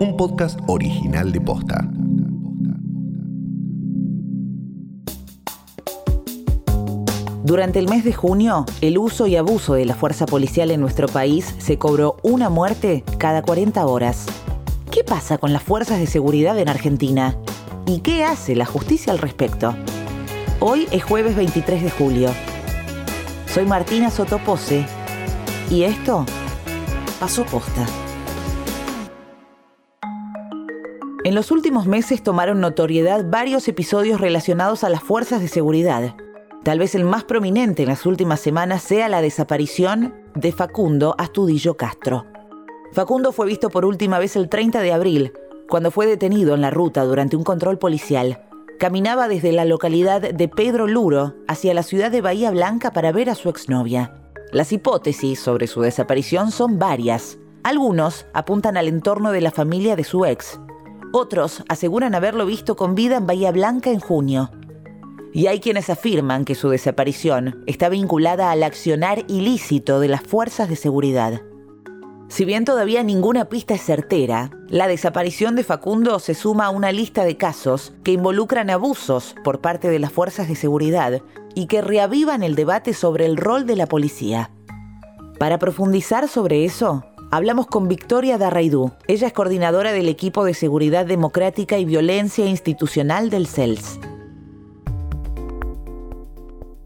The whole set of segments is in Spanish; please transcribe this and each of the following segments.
un podcast original de Posta. Durante el mes de junio, el uso y abuso de la fuerza policial en nuestro país se cobró una muerte cada 40 horas. ¿Qué pasa con las fuerzas de seguridad en Argentina? ¿Y qué hace la justicia al respecto? Hoy es jueves 23 de julio. Soy Martina Sotopose y esto pasó posta. En los últimos meses tomaron notoriedad varios episodios relacionados a las fuerzas de seguridad. Tal vez el más prominente en las últimas semanas sea la desaparición de Facundo Astudillo Castro. Facundo fue visto por última vez el 30 de abril, cuando fue detenido en la ruta durante un control policial. Caminaba desde la localidad de Pedro Luro hacia la ciudad de Bahía Blanca para ver a su exnovia. Las hipótesis sobre su desaparición son varias. Algunos apuntan al entorno de la familia de su ex, otros aseguran haberlo visto con vida en Bahía Blanca en junio. Y hay quienes afirman que su desaparición está vinculada al accionar ilícito de las fuerzas de seguridad. Si bien todavía ninguna pista es certera, la desaparición de Facundo se suma a una lista de casos que involucran abusos por parte de las fuerzas de seguridad y que reavivan el debate sobre el rol de la policía. Para profundizar sobre eso, Hablamos con Victoria Darraidú. Ella es coordinadora del equipo de seguridad democrática y violencia institucional del CELS.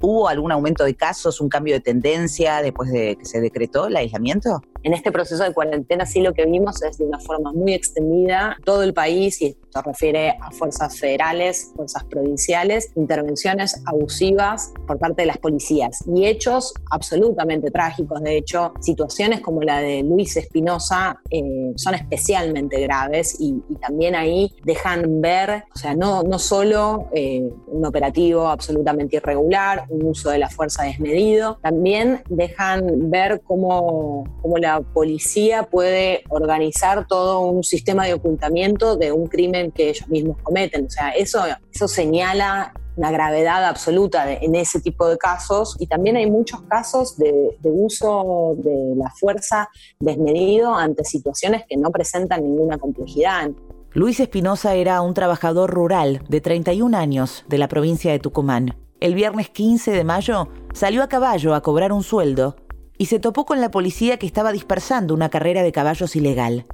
¿Hubo algún aumento de casos, un cambio de tendencia después de que se decretó el aislamiento? En este proceso de cuarentena sí lo que vimos es de una forma muy extendida todo el país, y esto refiere a fuerzas federales, fuerzas provinciales, intervenciones abusivas por parte de las policías y hechos absolutamente trágicos. De hecho, situaciones como la de Luis Espinosa eh, son especialmente graves y, también ahí dejan ver, o sea, no, no solo eh, un operativo absolutamente irregular, un uso de la fuerza desmedido, también dejan ver cómo, cómo la la policía puede organizar todo un sistema de ocultamiento de un crimen que ellos mismos cometen. O sea, eso, eso señala una gravedad absoluta en ese tipo de casos y también hay muchos casos de, de, uso de la fuerza desmedido ante situaciones que no presentan ninguna complejidad. Luis Espinosa era un trabajador rural de 31 años de la provincia de Tucumán. El viernes 15 de mayo salió a caballo a cobrar un sueldo y se topó con la policía que estaba dispersando una carrera de caballos ilegal.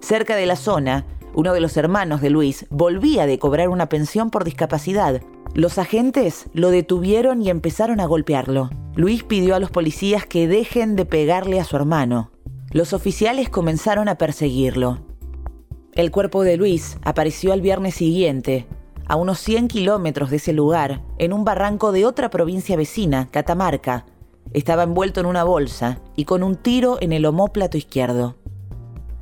Cerca de la zona, uno de los hermanos de Luis volvía de cobrar una pensión por discapacidad. Los agentes lo detuvieron y empezaron a golpearlo. Luis pidió a los policías que dejen de pegarle a su hermano. Los oficiales comenzaron a perseguirlo. El cuerpo de Luis apareció al viernes siguiente, a unos 100 kilómetros de ese lugar, en un barranco de otra provincia vecina, Catamarca, estaba envuelto en una bolsa y con un tiro en el homóplato izquierdo.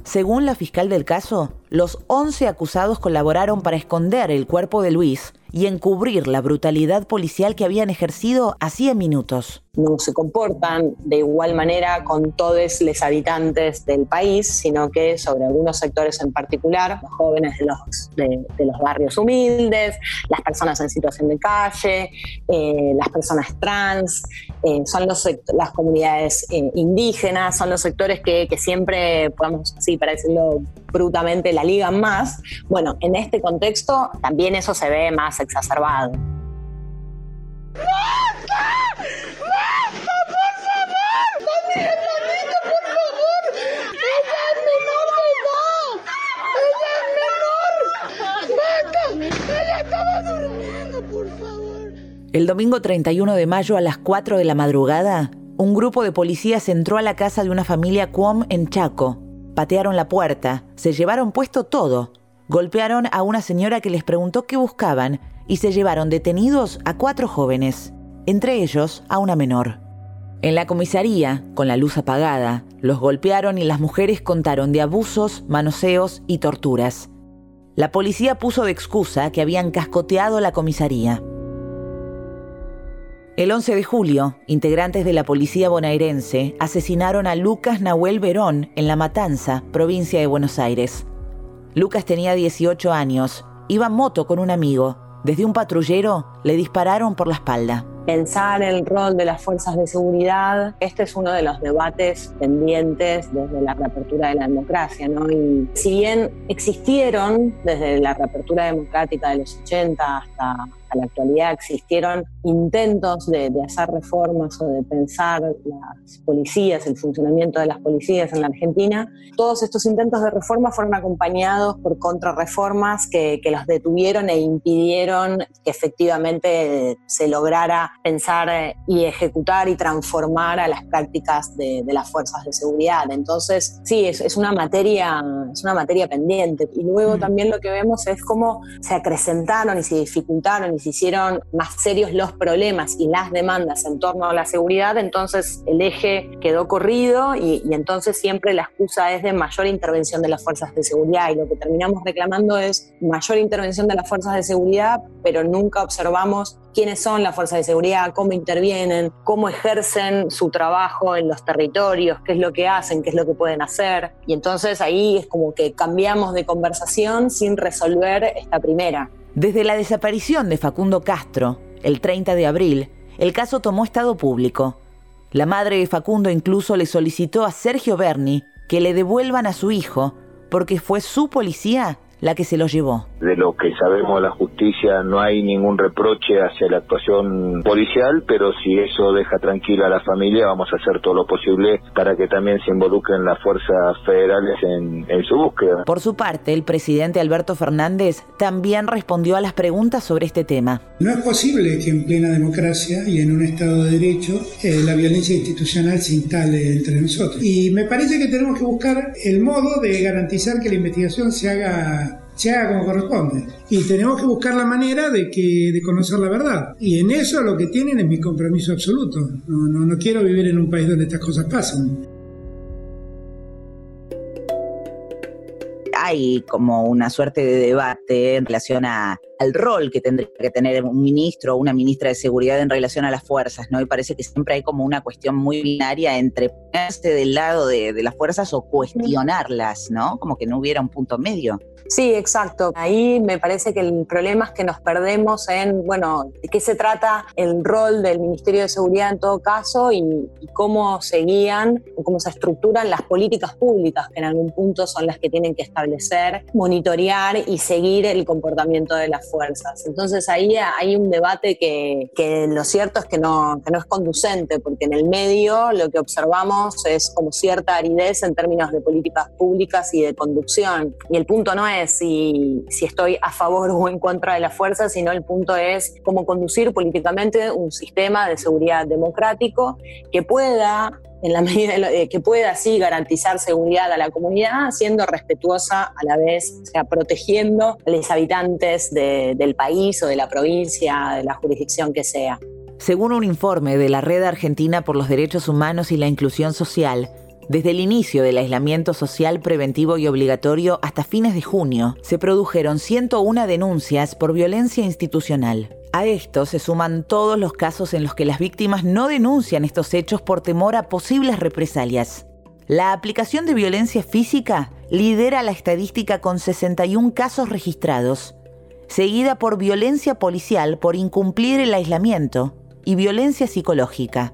Según la fiscal del caso, los 11 acusados colaboraron para esconder el cuerpo de Luis y encubrir la brutalidad policial que habían ejercido hacía minutos. No se comportan de igual manera con todos los habitantes del país, sino que sobre algunos sectores en particular, los jóvenes de los, de, los barrios humildes, las personas en situación de calle, eh, las personas trans, eh, son los, las comunidades eh, indígenas, son los sectores que, que siempre, podemos así para decirlo brutamente, la ligan más. Bueno, en este contexto también eso se ve más exacerbado. ¡Basta! ¡Basta, por favor! ¡Familia, familia, por favor! ¡Ella es menor de edad! ¡Ella es menor! ¡Basta! ¡Ella estaba durmiendo, por favor! El domingo 31 de mayo a las 4 de la madrugada, un grupo de policías entró a la casa de una familia Cuom en Chaco. Patearon la puerta, se llevaron puesto todo, golpearon a una señora que les preguntó qué buscaban y se llevaron detenidos a cuatro jóvenes, entre ellos a una menor. En la comisaría, con la luz apagada, los golpearon y las mujeres contaron de abusos, manoseos y torturas. La policía puso de excusa que habían cascoteado la comisaría. El 11 de julio, integrantes de la policía bonaerense asesinaron a Lucas Nahuel Verón en La Matanza, provincia de Buenos Aires. Lucas tenía 18 años, iba en moto con un amigo. Desde un patrullero le dispararon por la espalda. pensar el rol de las fuerzas de seguridad, este es uno de los debates pendientes desde la reapertura de la democracia, ¿no? Y si bien existieron desde la reapertura democrática de los 80 hasta la actualidad existieron intentos de, hacer reformas o de pensar las policías, el funcionamiento de las policías en la Argentina, todos estos intentos de reforma fueron acompañados por contrarreformas que, que los detuvieron e impidieron que efectivamente se lograra pensar y ejecutar y transformar a las prácticas de, las fuerzas de seguridad. Entonces, sí, es, una materia, es una materia pendiente. Y luego mm. también lo que vemos es cómo se acrecentaron y se dificultaron y se hicieron más serios los problemas y las demandas en torno a la seguridad, entonces el eje quedó corrido y, entonces siempre la excusa es de mayor intervención de las fuerzas de seguridad y lo que terminamos reclamando es mayor intervención de las fuerzas de seguridad, pero nunca observamos quiénes son las fuerzas de seguridad, cómo intervienen, cómo ejercen su trabajo en los territorios, qué es lo que hacen, qué es lo que pueden hacer. Y entonces ahí es como que cambiamos de conversación sin resolver esta primera. Desde la desaparición de Facundo Castro, el 30 de abril, el caso tomó estado público. La madre de Facundo incluso le solicitó a Sergio Berni que le devuelvan a su hijo porque fue su policía la que se lo llevó. De lo que sabemos de la justicia no hay ningún reproche hacia la actuación policial, pero si eso deja tranquila a la familia, vamos a hacer todo lo posible para que también se involucren las fuerzas federales en, en su búsqueda. Por su parte, el presidente Alberto Fernández también respondió a las preguntas sobre este tema. No es posible que en plena democracia y en un Estado de Derecho eh, la violencia institucional se instale entre nosotros. Y me parece que tenemos que buscar el modo de garantizar que la investigación se haga se haga como corresponde. Y tenemos que buscar la manera de, que, de conocer la verdad. Y en eso lo que tienen es mi compromiso absoluto. No, no, no quiero vivir en un país donde estas cosas pasan. hay como una suerte de debate en relación al rol que tendría que tener un ministro o una ministra de seguridad en relación a las fuerzas, ¿no? Y parece que siempre hay como una cuestión muy binaria entre ponerse del lado de, de las fuerzas o cuestionarlas, ¿no? Como que no hubiera un punto medio. Sí, exacto. Ahí me parece que el problema es que nos perdemos en, bueno, de qué se trata el rol del Ministerio de Seguridad en todo caso y, cómo se guían cómo se estructuran las políticas públicas que en algún punto son las que tienen que establecer, monitorear y seguir el comportamiento de las fuerzas. Entonces ahí hay un debate que, que lo cierto es que no, que no es conducente, porque en el medio lo que observamos es como cierta aridez en términos de políticas públicas y de conducción. Y el punto no es si, estoy a favor o en contra de la fuerza, sino el punto es cómo conducir políticamente un sistema de seguridad democrático que pueda en la medida que pueda así garantizar seguridad a la comunidad, siendo respetuosa a la vez, o sea, protegiendo a los habitantes del país o de la provincia, de la jurisdicción que sea. Según un informe de la Red Argentina por los Derechos Humanos y la Inclusión Social, desde el inicio del aislamiento social preventivo y obligatorio hasta fines de junio, se produjeron 101 denuncias por violencia institucional. A esto se suman todos los casos en los que las víctimas no denuncian estos hechos por temor a posibles represalias. La aplicación de violencia física lidera la estadística con 61 casos registrados, seguida por violencia policial por incumplir el aislamiento y violencia psicológica.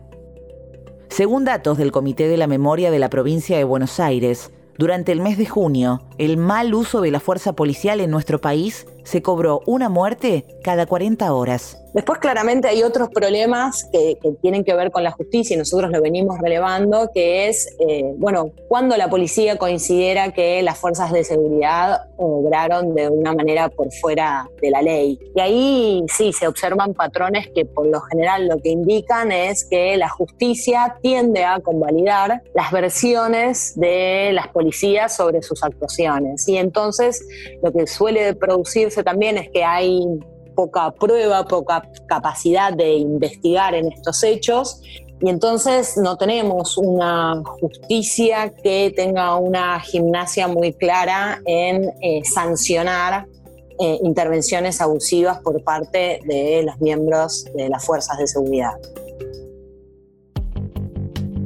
Según datos del Comité de la Memoria de la provincia de Buenos Aires, durante el mes de junio, el mal uso de la fuerza policial en nuestro país se cobró una muerte cada 40 horas. Después claramente hay otros problemas que, tienen que ver con la justicia y nosotros lo venimos relevando, que es, eh, bueno, cuando la policía considera que las fuerzas de seguridad obraron de una manera por fuera de la ley. Y ahí sí se observan patrones que por lo general lo que indican es que la justicia tiende a convalidar las versiones de las policías sobre sus actuaciones. Y entonces lo que suele producirse también es que hay poca prueba, poca capacidad de investigar en estos hechos y entonces no tenemos una justicia que tenga una gimnasia muy clara en eh, sancionar eh, intervenciones abusivas por parte de los miembros de las fuerzas de seguridad.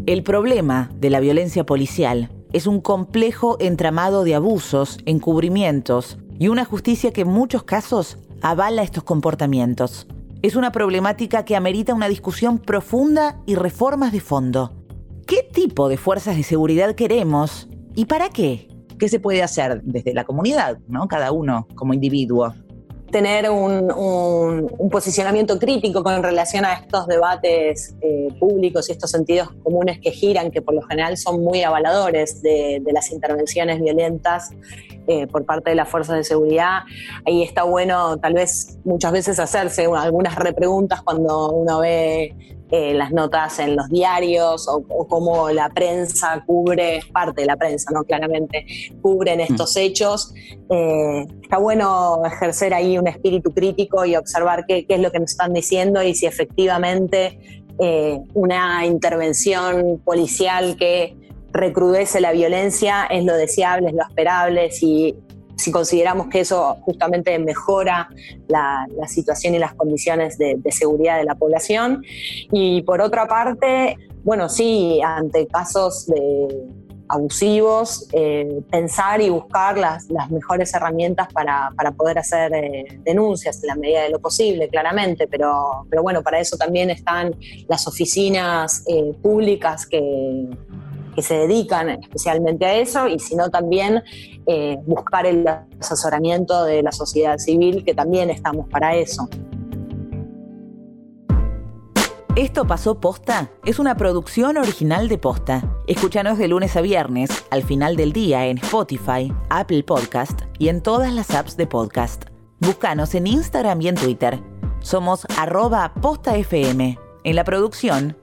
El problema de la violencia policial es un complejo entramado de abusos, encubrimientos y una justicia que en muchos casos avala estos comportamientos. es una problemática que amerita una discusión profunda y reformas de fondo. ¿Qué tipo de fuerzas de seguridad queremos y para qué? ¿Qué se puede hacer desde la comunidad, ¿no? cada uno como individuo? Tener un, posicionamiento crítico con relación a estos debates eh, públicos y estos sentidos comunes que giran, que por lo general son muy avaladores de, las intervenciones violentas eh, por parte de las fuerzas de seguridad. Ahí está bueno tal vez muchas veces hacerse algunas repreguntas cuando uno ve eh, las notas en los diarios o, cómo la prensa cubre, parte de la prensa, ¿no? Claramente, cubren mm. estos hechos. Eh, está bueno ejercer ahí un espíritu crítico y observar qué, es lo que nos están diciendo y si efectivamente eh, una intervención policial que recrudece la violencia es lo deseable, es lo esperable, si si consideramos que eso justamente mejora la, situación y las condiciones de, seguridad de la población. Y por otra parte, bueno, sí, ante casos de abusivos, eh, pensar y buscar las, mejores herramientas para, poder hacer eh, denuncias en la medida de lo posible, claramente, pero, pero bueno, para eso también están las oficinas eh, públicas que, que se dedican especialmente a eso y sino también eh, buscar el asesoramiento de la sociedad civil, que también estamos para eso. Esto pasó posta es una producción original de posta. Escúchanos de lunes a viernes, al final del día en Spotify, Apple Podcast y en todas las apps de podcast. Búscanos en Instagram y en Twitter. Somos arroba postafm. En la producción